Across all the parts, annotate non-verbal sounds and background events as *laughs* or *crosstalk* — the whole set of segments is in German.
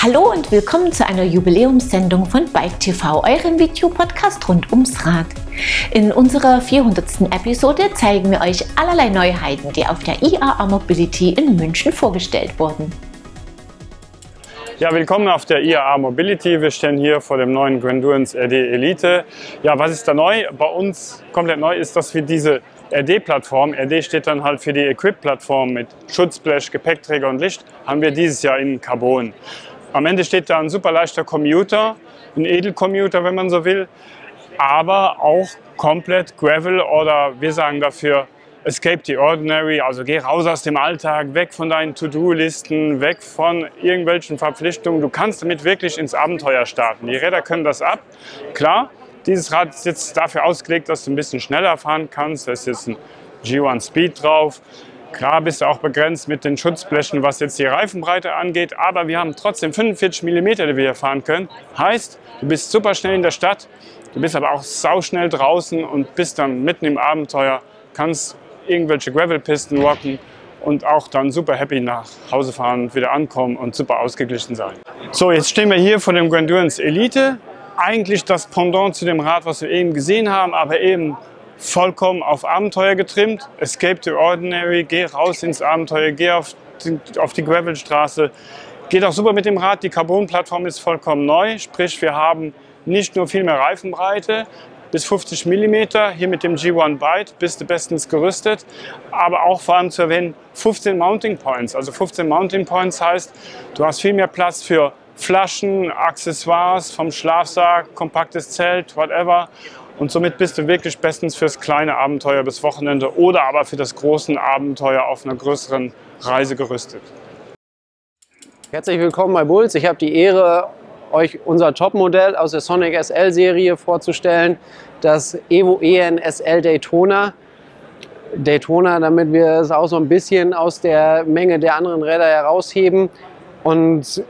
Hallo und willkommen zu einer Jubiläumssendung von Bike TV, eurem Videopodcast rund ums Rad. In unserer 400. Episode zeigen wir euch allerlei Neuheiten, die auf der IAA Mobility in München vorgestellt wurden. Ja, willkommen auf der IAA Mobility. Wir stehen hier vor dem neuen Grandurance RD Elite. Ja, was ist da neu? Bei uns komplett neu ist, dass wir diese RD-Plattform, RD steht dann halt für die Equip-Plattform mit Schutzblech, Gepäckträger und Licht, haben wir dieses Jahr in Carbon. Am Ende steht da ein super leichter Commuter, ein Edelcommuter, wenn man so will, aber auch komplett Gravel oder wir sagen dafür Escape the Ordinary, also geh raus aus dem Alltag, weg von deinen To-Do-Listen, weg von irgendwelchen Verpflichtungen. Du kannst damit wirklich ins Abenteuer starten. Die Räder können das ab. Klar, dieses Rad ist jetzt dafür ausgelegt, dass du ein bisschen schneller fahren kannst. Da ist jetzt ein G1 Speed drauf. Klar bist du auch begrenzt mit den Schutzblechen, was jetzt die Reifenbreite angeht, aber wir haben trotzdem 45 mm, die wir hier fahren können. Heißt, du bist super schnell in der Stadt, du bist aber auch sauschnell draußen und bist dann mitten im Abenteuer, kannst irgendwelche Gravelpisten rocken und auch dann super happy nach Hause fahren, wieder ankommen und super ausgeglichen sein. So, jetzt stehen wir hier vor dem Grandurance Elite. Eigentlich das Pendant zu dem Rad, was wir eben gesehen haben, aber eben vollkommen auf Abenteuer getrimmt. Escape the Ordinary, geh raus ins Abenteuer, geh auf die, auf die Gravelstraße. Geht auch super mit dem Rad. Die Carbon-Plattform ist vollkommen neu, sprich wir haben nicht nur viel mehr Reifenbreite, bis 50 mm. Hier mit dem G1 Byte bist du bestens gerüstet. Aber auch vor allem zu erwähnen, 15 Mounting Points. Also 15 Mounting Points heißt, du hast viel mehr Platz für Flaschen, Accessoires vom Schlafsack, kompaktes Zelt, whatever. Und somit bist du wirklich bestens fürs kleine Abenteuer bis Wochenende oder aber für das große Abenteuer auf einer größeren Reise gerüstet. Herzlich willkommen bei Bulls. Ich habe die Ehre, euch unser Topmodell aus der Sonic SL Serie vorzustellen, das Evo EN SL Daytona. Daytona, damit wir es auch so ein bisschen aus der Menge der anderen Räder herausheben und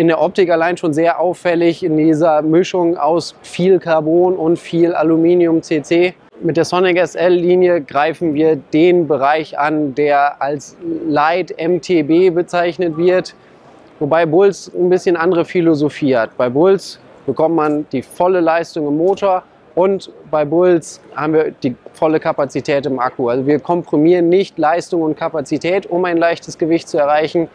in der Optik allein schon sehr auffällig in dieser Mischung aus viel Carbon und viel Aluminium CC. Mit der Sonic SL-Linie greifen wir den Bereich an, der als Light MTB bezeichnet wird. Wobei Bulls ein bisschen andere Philosophie hat. Bei Bulls bekommt man die volle Leistung im Motor und bei Bulls haben wir die volle Kapazität im Akku. Also wir komprimieren nicht Leistung und Kapazität, um ein leichtes Gewicht zu erreichen.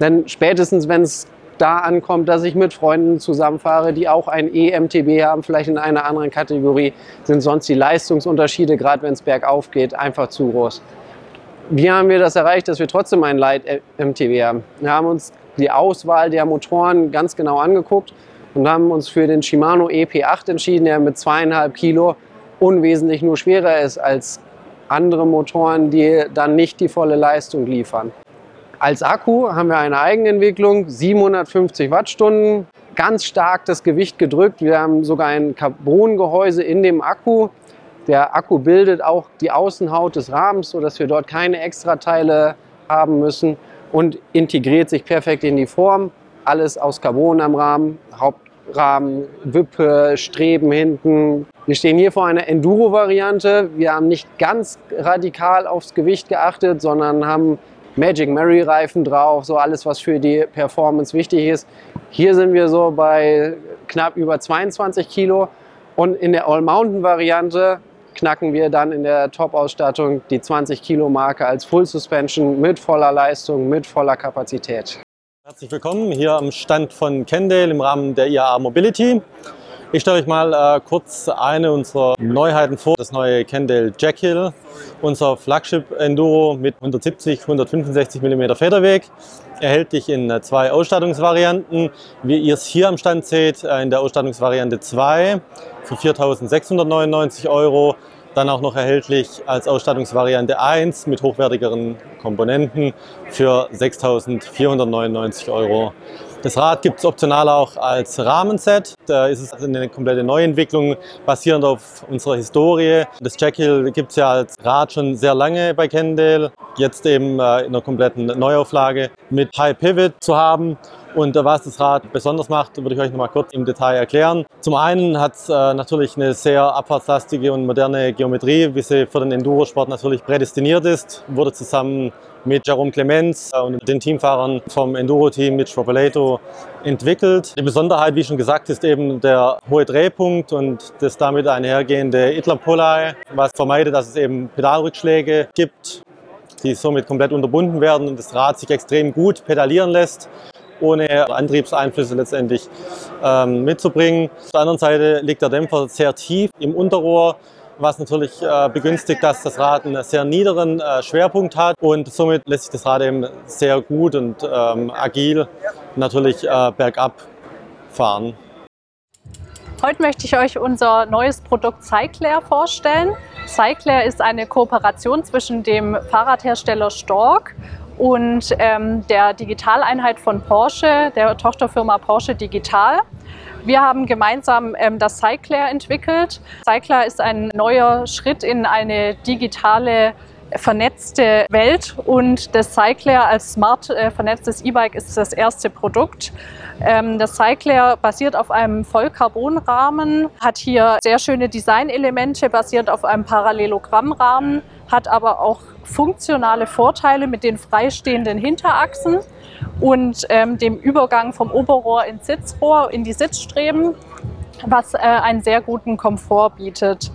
Denn spätestens, wenn es da ankommt, dass ich mit Freunden zusammenfahre, die auch ein EMTB haben, vielleicht in einer anderen Kategorie, sind sonst die Leistungsunterschiede, gerade wenn es bergauf geht, einfach zu groß. Wie haben wir das erreicht, dass wir trotzdem ein Light MTB haben? Wir haben uns die Auswahl der Motoren ganz genau angeguckt und haben uns für den Shimano EP8 entschieden, der mit zweieinhalb Kilo unwesentlich nur schwerer ist als andere Motoren, die dann nicht die volle Leistung liefern. Als Akku haben wir eine Eigenentwicklung, 750 Wattstunden, ganz stark das Gewicht gedrückt. Wir haben sogar ein Carbongehäuse in dem Akku. Der Akku bildet auch die Außenhaut des Rahmens, sodass wir dort keine Extrateile haben müssen und integriert sich perfekt in die Form. Alles aus Carbon am Rahmen, Hauptrahmen, Wippe, Streben hinten. Wir stehen hier vor einer Enduro-Variante. Wir haben nicht ganz radikal aufs Gewicht geachtet, sondern haben Magic Mary Reifen drauf, so alles, was für die Performance wichtig ist. Hier sind wir so bei knapp über 22 Kilo und in der All Mountain Variante knacken wir dann in der Top-Ausstattung die 20 Kilo Marke als Full Suspension mit voller Leistung, mit voller Kapazität. Herzlich willkommen hier am Stand von Kendale im Rahmen der IAA Mobility. Ich stelle euch mal äh, kurz eine unserer Neuheiten vor. Das neue Kendale Jackhill, unser Flagship Enduro mit 170, 165 mm Federweg. Erhältlich in äh, zwei Ausstattungsvarianten. Wie ihr es hier am Stand seht, äh, in der Ausstattungsvariante 2 für 4.699 Euro. Dann auch noch erhältlich als Ausstattungsvariante 1 mit hochwertigeren Komponenten für 6.499 Euro. Das Rad gibt es optional auch als Rahmenset. Da ist es eine komplette Neuentwicklung basierend auf unserer Historie. Das Jackhill gibt es ja als Rad schon sehr lange bei Kendale. Jetzt eben äh, in einer kompletten Neuauflage mit High Pivot zu haben Und was das Rad besonders macht, würde ich euch noch mal kurz im Detail erklären. Zum einen hat es äh, natürlich eine sehr abfahrtslastige und moderne Geometrie, wie sie für den Endurosport natürlich prädestiniert ist. Wurde zusammen mit Jerome Clemens und den Teamfahrern vom Enduro-Team mit Stropolato entwickelt. Die Besonderheit, wie schon gesagt, ist eben der hohe Drehpunkt und das damit einhergehende Idler Pulley, was vermeidet, dass es eben Pedalrückschläge gibt, die somit komplett unterbunden werden und das Rad sich extrem gut pedalieren lässt ohne Antriebseinflüsse letztendlich ähm, mitzubringen. Auf der anderen Seite liegt der Dämpfer sehr tief im Unterrohr, was natürlich äh, begünstigt, dass das Rad einen sehr niederen äh, Schwerpunkt hat und somit lässt sich das Rad eben sehr gut und ähm, agil natürlich äh, bergab fahren. Heute möchte ich euch unser neues Produkt Cyclair vorstellen. Cyclair ist eine Kooperation zwischen dem Fahrradhersteller Stork und ähm, der Digitaleinheit von Porsche, der Tochterfirma Porsche Digital. Wir haben gemeinsam ähm, das Cycler entwickelt. Cycler ist ein neuer Schritt in eine digitale vernetzte Welt und das Cycler als smart äh, vernetztes E-Bike ist das erste Produkt. Ähm, das Cycler basiert auf einem Vollcarbonrahmen, hat hier sehr schöne Designelemente, basiert auf einem Parallelogrammrahmen, hat aber auch funktionale Vorteile mit den freistehenden Hinterachsen und ähm, dem Übergang vom Oberrohr ins Sitzrohr, in die Sitzstreben, was äh, einen sehr guten Komfort bietet.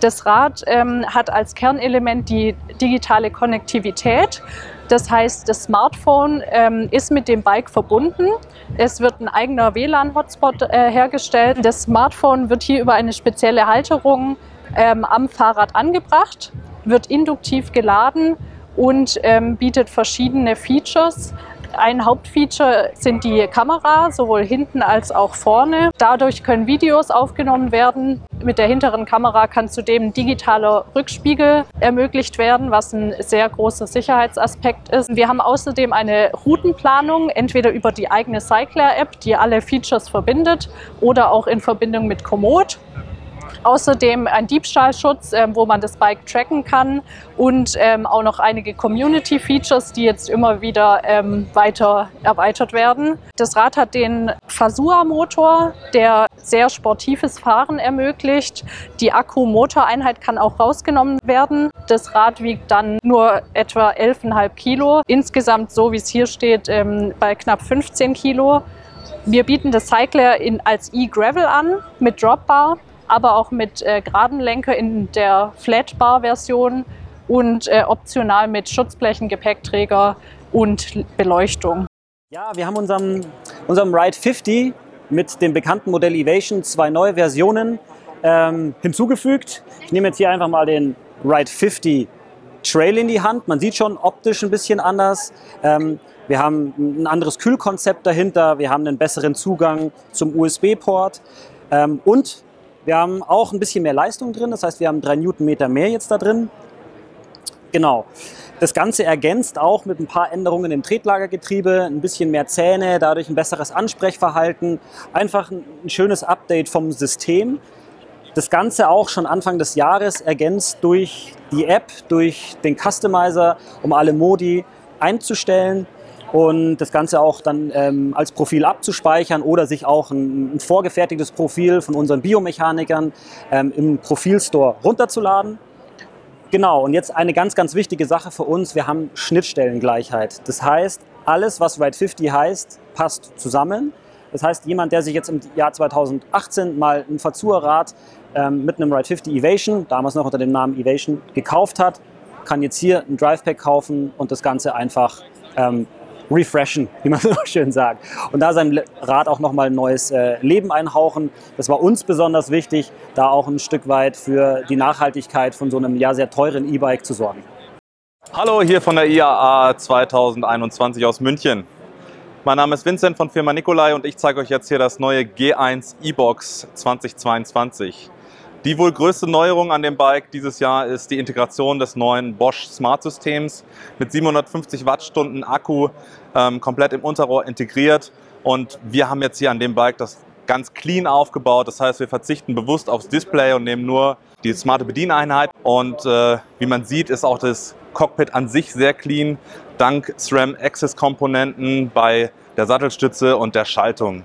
Das Rad ähm, hat als Kernelement die digitale Konnektivität. Das heißt, das Smartphone ähm, ist mit dem Bike verbunden. Es wird ein eigener WLAN-Hotspot äh, hergestellt. Das Smartphone wird hier über eine spezielle Halterung ähm, am Fahrrad angebracht wird induktiv geladen und ähm, bietet verschiedene Features. Ein Hauptfeature sind die Kamera, sowohl hinten als auch vorne. Dadurch können Videos aufgenommen werden. Mit der hinteren Kamera kann zudem ein digitaler Rückspiegel ermöglicht werden, was ein sehr großer Sicherheitsaspekt ist. Wir haben außerdem eine Routenplanung, entweder über die eigene Cycler-App, die alle Features verbindet, oder auch in Verbindung mit Komoot. Außerdem ein Diebstahlschutz, äh, wo man das Bike tracken kann und ähm, auch noch einige Community-Features, die jetzt immer wieder ähm, weiter erweitert werden. Das Rad hat den Fasua-Motor, der sehr sportives Fahren ermöglicht. Die Akku-Motoreinheit kann auch rausgenommen werden. Das Rad wiegt dann nur etwa 11,5 Kilo. Insgesamt, so wie es hier steht, ähm, bei knapp 15 Kilo. Wir bieten das Cycler in, als E-Gravel an mit Dropbar aber auch mit äh, geraden Lenker in der Flatbar-Version und äh, optional mit Schutzblechen, Gepäckträger und Beleuchtung. Ja, wir haben unserem, unserem Ride 50 mit dem bekannten Modell Evasion zwei neue Versionen ähm, hinzugefügt. Ich nehme jetzt hier einfach mal den Ride 50 Trail in die Hand. Man sieht schon optisch ein bisschen anders. Ähm, wir haben ein anderes Kühlkonzept dahinter. Wir haben einen besseren Zugang zum USB-Port. Ähm, und wir haben auch ein bisschen mehr Leistung drin, das heißt, wir haben 3 Newtonmeter mehr jetzt da drin. Genau. Das Ganze ergänzt auch mit ein paar Änderungen im Tretlagergetriebe, ein bisschen mehr Zähne, dadurch ein besseres Ansprechverhalten, einfach ein schönes Update vom System. Das Ganze auch schon Anfang des Jahres ergänzt durch die App, durch den Customizer, um alle Modi einzustellen und das Ganze auch dann ähm, als Profil abzuspeichern oder sich auch ein, ein vorgefertigtes Profil von unseren Biomechanikern ähm, im Profilstore runterzuladen. Genau, und jetzt eine ganz, ganz wichtige Sache für uns, wir haben Schnittstellengleichheit. Das heißt, alles, was Ride 50 heißt, passt zusammen. Das heißt, jemand, der sich jetzt im Jahr 2018 mal ein Verzurrad ähm, mit einem Ride 50 Evation, damals noch unter dem Namen Evation, gekauft hat, kann jetzt hier ein Drivepack kaufen und das Ganze einfach ähm, refreshen, *laughs* wie man so schön sagt. Und da seinem Rad auch nochmal ein neues äh, Leben einhauchen. Das war uns besonders wichtig, da auch ein Stück weit für die Nachhaltigkeit von so einem ja sehr teuren E-Bike zu sorgen. Hallo, hier von der IAA 2021 aus München. Mein Name ist Vincent von Firma Nikolai und ich zeige euch jetzt hier das neue G1 E-Box 2022. Die wohl größte Neuerung an dem Bike dieses Jahr ist die Integration des neuen Bosch Smart Systems mit 750 Wattstunden Akku ähm, komplett im Unterrohr integriert. Und wir haben jetzt hier an dem Bike das ganz clean aufgebaut. Das heißt, wir verzichten bewusst aufs Display und nehmen nur die smarte Bedieneinheit und äh, wie man sieht, ist auch das Cockpit an sich sehr clean, dank SRAM Access Komponenten bei der Sattelstütze und der Schaltung.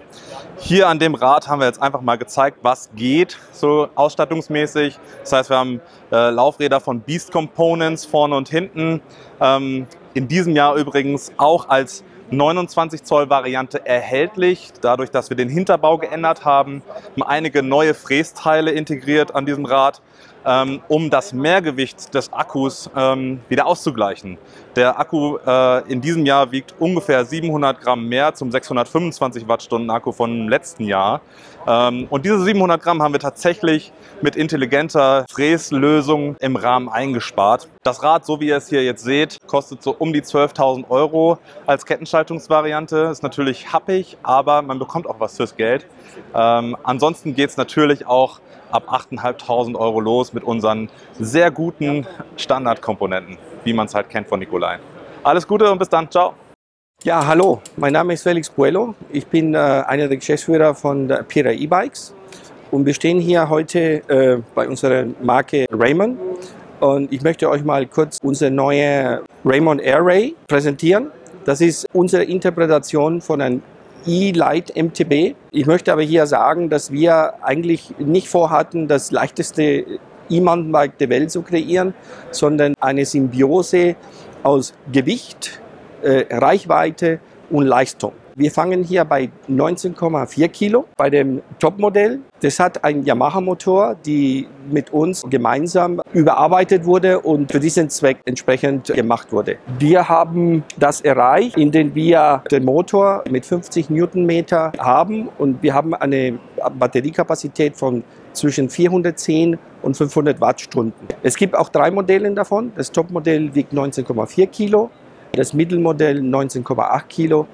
Hier an dem Rad haben wir jetzt einfach mal gezeigt, was geht, so ausstattungsmäßig. Das heißt, wir haben äh, Laufräder von Beast Components vorne und hinten. Ähm, in diesem Jahr übrigens auch als 29 Zoll Variante erhältlich, dadurch, dass wir den Hinterbau geändert haben, haben einige neue Frästeile integriert an diesem Rad ähm, um das Mehrgewicht des Akkus ähm, wieder auszugleichen. Der Akku äh, in diesem Jahr wiegt ungefähr 700 Gramm mehr zum 625 Wattstunden Akku vom letzten Jahr. Ähm, und diese 700 Gramm haben wir tatsächlich mit intelligenter Fräslösung im Rahmen eingespart. Das Rad, so wie ihr es hier jetzt seht, kostet so um die 12.000 Euro als Kettenschaltungsvariante. Ist natürlich happig, aber man bekommt auch was fürs Geld. Ähm, ansonsten geht es natürlich auch ab 8.500 Euro los mit unseren sehr guten Standardkomponenten, wie man es halt kennt von Nikolai. Alles Gute und bis dann. Ciao. Ja, hallo, mein Name ist Felix Buello. Ich bin äh, einer der Geschäftsführer von der Pira E-Bikes und wir stehen hier heute äh, bei unserer Marke Raymond und ich möchte euch mal kurz unsere neue Raymond Air Ray präsentieren. Das ist unsere Interpretation von einem E-Light MTB. Ich möchte aber hier sagen, dass wir eigentlich nicht vorhatten, das leichteste E-Mountainbike der Welt zu kreieren, sondern eine Symbiose aus Gewicht, äh, Reichweite und Leistung. Wir fangen hier bei 19,4 Kilo bei dem Topmodell. Das hat einen Yamaha-Motor, die mit uns gemeinsam überarbeitet wurde und für diesen Zweck entsprechend gemacht wurde. Wir haben das erreicht, indem wir den Motor mit 50 Newtonmeter haben und wir haben eine Batteriekapazität von zwischen 410 und 500 Wattstunden. Es gibt auch drei Modelle davon. Das Topmodell wiegt 19,4 Kilo, das Mittelmodell 19,8 Kilo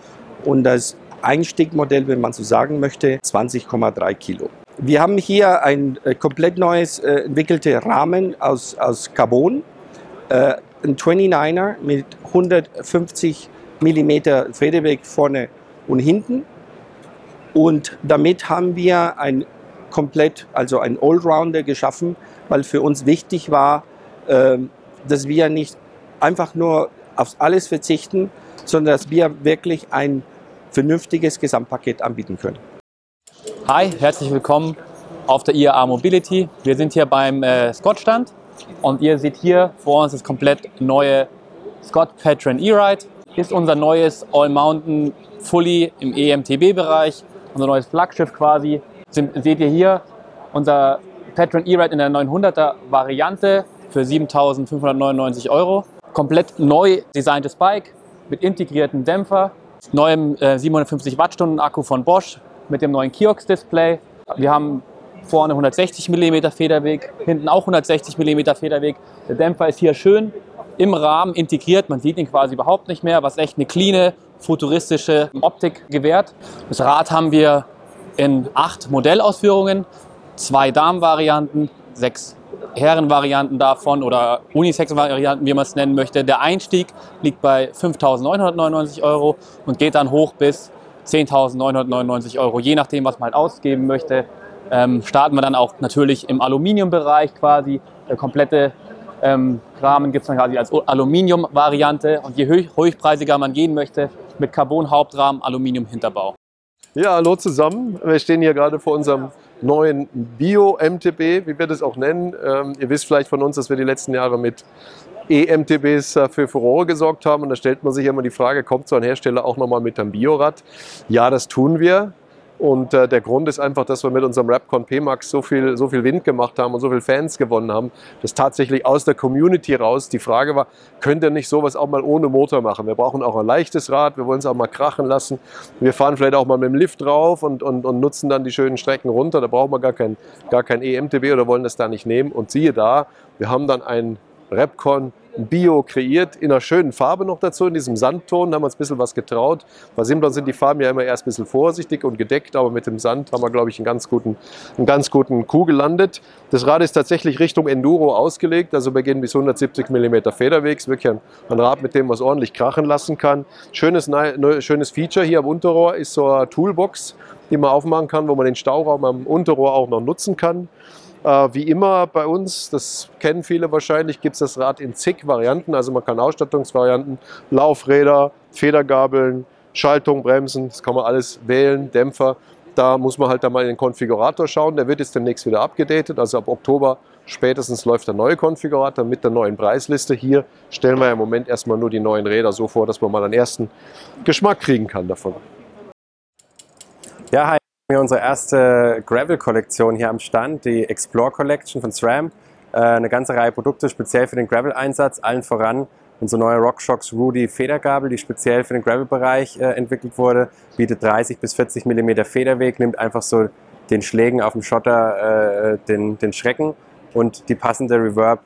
und das Einstiegmodell, wenn man so sagen möchte, 20,3 Kilo. Wir haben hier ein äh, komplett neues äh, entwickelter Rahmen aus, aus Carbon, äh, ein 29er mit 150 mm Federweg vorne und hinten. Und damit haben wir ein komplett, also ein Allrounder geschaffen, weil für uns wichtig war, äh, dass wir nicht einfach nur auf alles verzichten, sondern dass wir wirklich ein vernünftiges Gesamtpaket anbieten können. Hi, herzlich willkommen auf der IAA Mobility. Wir sind hier beim äh, Scott-Stand und ihr seht hier vor uns das komplett neue Scott Patron E-Ride. Ist unser neues All-Mountain Fully im EMTB-Bereich, unser neues Flaggschiff quasi. Sind, seht ihr hier unser Patron E-Ride in der 900er Variante für 7.599 Euro. Komplett neu designtes Bike mit integrierten Dämpfer, neuem äh, 750 Wattstunden Akku von Bosch mit dem neuen Kiox-Display. Wir haben vorne 160 mm Federweg, hinten auch 160 mm Federweg. Der Dämpfer ist hier schön im Rahmen integriert, man sieht ihn quasi überhaupt nicht mehr, was echt eine cleane, futuristische Optik gewährt. Das Rad haben wir in acht Modellausführungen, zwei Damenvarianten, sechs Herrenvarianten davon oder Unisex-Varianten, wie man es nennen möchte. Der Einstieg liegt bei 5.999 Euro und geht dann hoch bis 10.999 Euro, je nachdem, was man halt ausgeben möchte. Ähm, starten wir dann auch natürlich im Aluminiumbereich quasi. Der komplette ähm, Rahmen gibt es dann quasi als Aluminium-Variante und je hoch, hochpreisiger man gehen möchte, mit Carbon-Hauptrahmen, Aluminium-Hinterbau. Ja, hallo zusammen. Wir stehen hier gerade vor unserem neuen Bio-MTB, wie wir das auch nennen. Ähm, ihr wisst vielleicht von uns, dass wir die letzten Jahre mit EMTBs äh, für Furore gesorgt haben. Und da stellt man sich immer die Frage, kommt so ein Hersteller auch nochmal mit einem Biorad? Ja, das tun wir. Und äh, der Grund ist einfach, dass wir mit unserem Rapcon P-Max so viel, so viel Wind gemacht haben und so viele Fans gewonnen haben, dass tatsächlich aus der Community raus die Frage war, könnt ihr nicht sowas auch mal ohne Motor machen? Wir brauchen auch ein leichtes Rad, wir wollen es auch mal krachen lassen. Wir fahren vielleicht auch mal mit dem Lift drauf und, und, und nutzen dann die schönen Strecken runter. Da brauchen wir gar kein, gar kein EMTB oder wollen das da nicht nehmen. Und siehe da, wir haben dann ein Repcon Bio kreiert, in einer schönen Farbe noch dazu, in diesem Sandton, da haben wir uns ein bisschen was getraut. Bei Simplon sind die Farben ja immer erst ein bisschen vorsichtig und gedeckt, aber mit dem Sand haben wir, glaube ich, einen ganz guten, einen ganz guten Coup gelandet. Das Rad ist tatsächlich Richtung Enduro ausgelegt, also wir gehen bis 170 mm Federwegs, wirklich ein, ein Rad, mit dem man es ordentlich krachen lassen kann. Schönes, ne, schönes Feature hier am Unterrohr ist so eine Toolbox, die man aufmachen kann, wo man den Stauraum am Unterrohr auch noch nutzen kann. Äh, wie immer bei uns, das kennen viele wahrscheinlich, gibt es das Rad in zig Varianten. Also man kann Ausstattungsvarianten, Laufräder, Federgabeln, Schaltung, Bremsen, das kann man alles wählen, Dämpfer. Da muss man halt dann mal in den Konfigurator schauen. Der wird jetzt demnächst wieder abgedatet. Also ab Oktober spätestens läuft der neue Konfigurator mit der neuen Preisliste. Hier stellen wir im Moment erstmal nur die neuen Räder so vor, dass man mal einen ersten Geschmack kriegen kann davon. Ja, hi. Wir haben unsere erste Gravel-Kollektion hier am Stand, die Explore Collection von SRAM. Äh, eine ganze Reihe Produkte speziell für den Gravel-Einsatz, allen voran unsere neue RockShox Rudy Federgabel, die speziell für den Gravel-Bereich äh, entwickelt wurde, bietet 30 bis 40 mm Federweg, nimmt einfach so den Schlägen auf dem Schotter äh, den, den Schrecken und die passende Reverb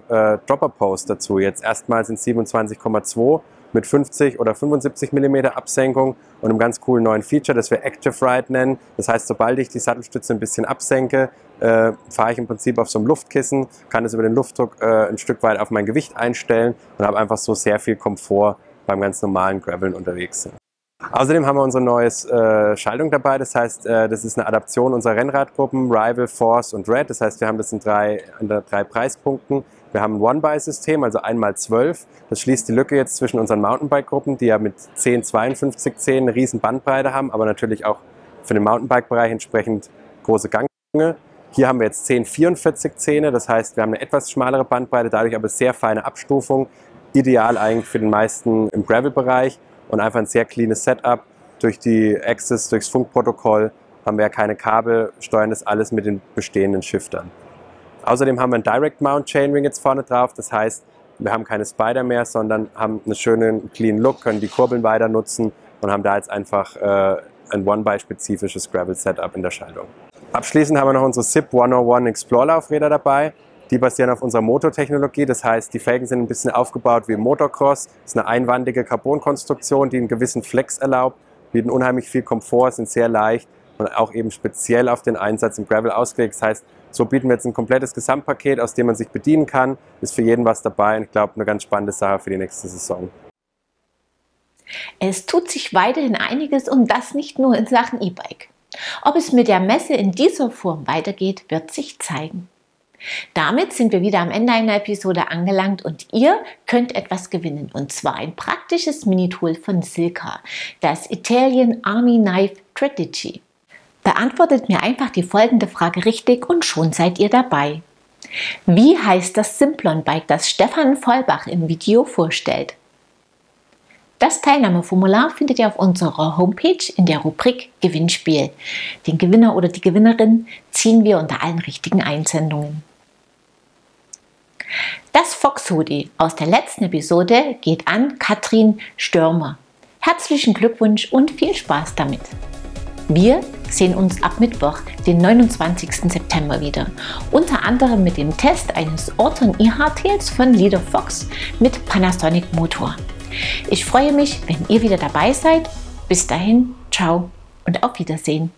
Dropper Post dazu. Jetzt erstmals in 27,2 mit 50 oder 75 mm Absenkung und einem ganz coolen neuen Feature, das wir Active Ride nennen. Das heißt, sobald ich die Sattelstütze ein bisschen absenke, äh, fahre ich im Prinzip auf so einem Luftkissen, kann es über den Luftdruck äh, ein Stück weit auf mein Gewicht einstellen und habe einfach so sehr viel Komfort beim ganz normalen Graveln unterwegs sind. Außerdem haben wir unsere neue äh, Schaltung dabei. Das heißt, äh, das ist eine Adaption unserer Rennradgruppen Rival, Force und Red. Das heißt, wir haben das in drei, in drei Preispunkten. Wir haben ein One-Buy-System, also einmal zwölf. Das schließt die Lücke jetzt zwischen unseren Mountainbike-Gruppen, die ja mit 10, 52 Zähnen eine riesen Bandbreite haben, aber natürlich auch für den Mountainbike-Bereich entsprechend große Ganglänge. Hier haben wir jetzt 10, 44 Zähne, das heißt, wir haben eine etwas schmalere Bandbreite, dadurch aber sehr feine Abstufung. Ideal eigentlich für den meisten im Gravel-Bereich und einfach ein sehr cleanes Setup. Durch die Access, durchs Funkprotokoll haben wir ja keine Kabel, steuern das alles mit den bestehenden Shiftern. Außerdem haben wir einen Direct Mount Chainring jetzt vorne drauf, das heißt, wir haben keine Spider mehr, sondern haben einen schönen clean Look, können die Kurbeln weiter nutzen und haben da jetzt einfach äh, ein One-by-spezifisches Gravel-Setup in der Schaltung. Abschließend haben wir noch unsere SIP 101 Explore-Laufräder dabei. Die basieren auf unserer Motortechnologie, das heißt, die Felgen sind ein bisschen aufgebaut wie Motocross. Das ist eine einwandige Carbonkonstruktion, die einen gewissen Flex erlaubt, bieten unheimlich viel Komfort, sind sehr leicht und auch eben speziell auf den Einsatz im Gravel ausgelegt. Das heißt, so bieten wir jetzt ein komplettes Gesamtpaket, aus dem man sich bedienen kann. Ist für jeden was dabei und ich glaube, eine ganz spannende Sache für die nächste Saison. Es tut sich weiterhin einiges und das nicht nur in Sachen E-Bike. Ob es mit der Messe in dieser Form weitergeht, wird sich zeigen. Damit sind wir wieder am Ende einer Episode angelangt und ihr könnt etwas gewinnen und zwar ein praktisches Minitool von Silka, das Italian Army Knife Strategy. Beantwortet mir einfach die folgende Frage richtig und schon seid ihr dabei. Wie heißt das Simplon-Bike, das Stefan Vollbach im Video vorstellt? Das Teilnahmeformular findet ihr auf unserer Homepage in der Rubrik Gewinnspiel. Den Gewinner oder die Gewinnerin ziehen wir unter allen richtigen Einsendungen. Das Fox Hoodie aus der letzten Episode geht an Katrin Stürmer. Herzlichen Glückwunsch und viel Spaß damit! Wir sehen uns ab Mittwoch, den 29. September wieder. Unter anderem mit dem Test eines Orton IH-Tails von Leader Fox mit Panasonic Motor. Ich freue mich, wenn ihr wieder dabei seid. Bis dahin, ciao und auf Wiedersehen.